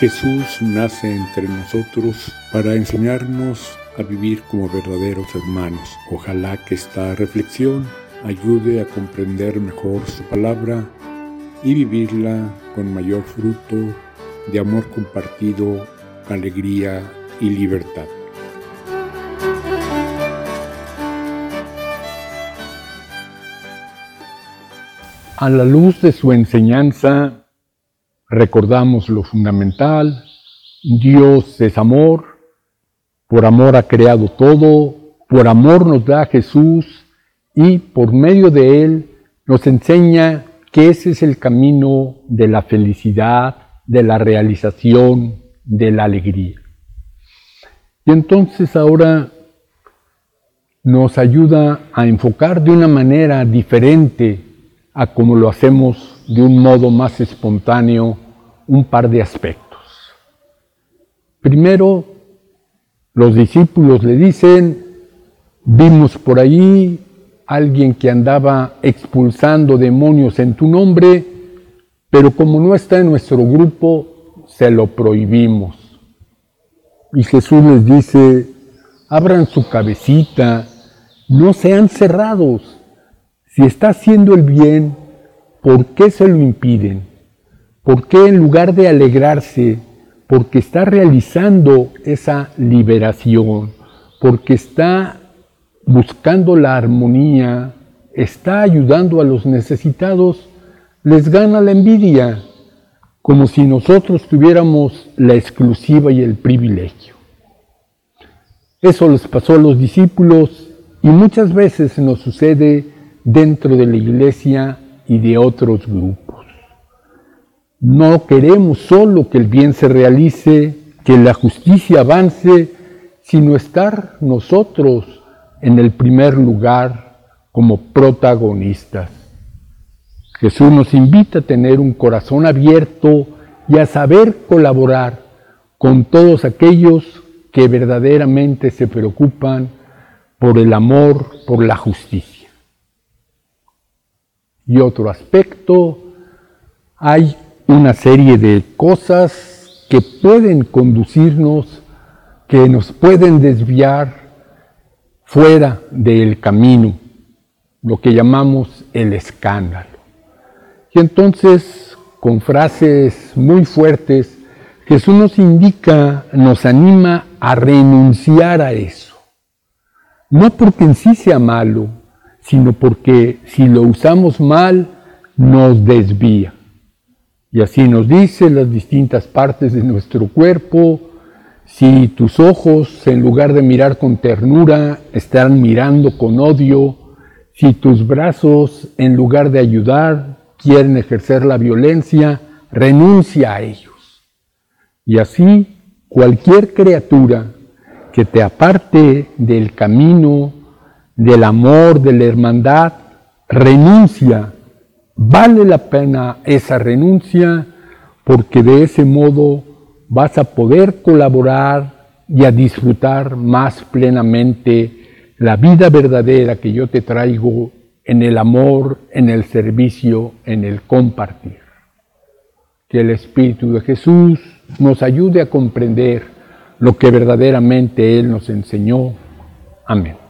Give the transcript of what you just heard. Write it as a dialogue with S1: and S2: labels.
S1: Jesús nace entre nosotros para enseñarnos a vivir como verdaderos hermanos. Ojalá que esta reflexión ayude a comprender mejor su palabra y vivirla con mayor fruto de amor compartido, alegría y libertad. A la luz de su enseñanza, recordamos lo fundamental, Dios es amor, por amor ha creado todo, por amor nos da a Jesús y por medio de Él nos enseña que ese es el camino de la felicidad, de la realización, de la alegría. Y entonces ahora nos ayuda a enfocar de una manera diferente a como lo hacemos de un modo más espontáneo un par de aspectos. Primero, los discípulos le dicen, vimos por ahí alguien que andaba expulsando demonios en tu nombre, pero como no está en nuestro grupo, se lo prohibimos. Y Jesús les dice, abran su cabecita, no sean cerrados. Si está haciendo el bien, ¿Por qué se lo impiden? ¿Por qué en lugar de alegrarse, porque está realizando esa liberación, porque está buscando la armonía, está ayudando a los necesitados, les gana la envidia, como si nosotros tuviéramos la exclusiva y el privilegio. Eso les pasó a los discípulos y muchas veces nos sucede dentro de la iglesia y de otros grupos. No queremos solo que el bien se realice, que la justicia avance, sino estar nosotros en el primer lugar como protagonistas. Jesús nos invita a tener un corazón abierto y a saber colaborar con todos aquellos que verdaderamente se preocupan por el amor, por la justicia y otro aspecto, hay una serie de cosas que pueden conducirnos, que nos pueden desviar fuera del camino, lo que llamamos el escándalo. Y entonces, con frases muy fuertes, Jesús nos indica, nos anima a renunciar a eso. No porque en sí sea malo, sino porque si lo usamos mal, nos desvía. Y así nos dice las distintas partes de nuestro cuerpo, si tus ojos, en lugar de mirar con ternura, están mirando con odio, si tus brazos, en lugar de ayudar, quieren ejercer la violencia, renuncia a ellos. Y así, cualquier criatura que te aparte del camino del amor, de la hermandad, renuncia. Vale la pena esa renuncia porque de ese modo vas a poder colaborar y a disfrutar más plenamente la vida verdadera que yo te traigo en el amor, en el servicio, en el compartir. Que el Espíritu de Jesús nos ayude a comprender lo que verdaderamente Él nos enseñó. Amén.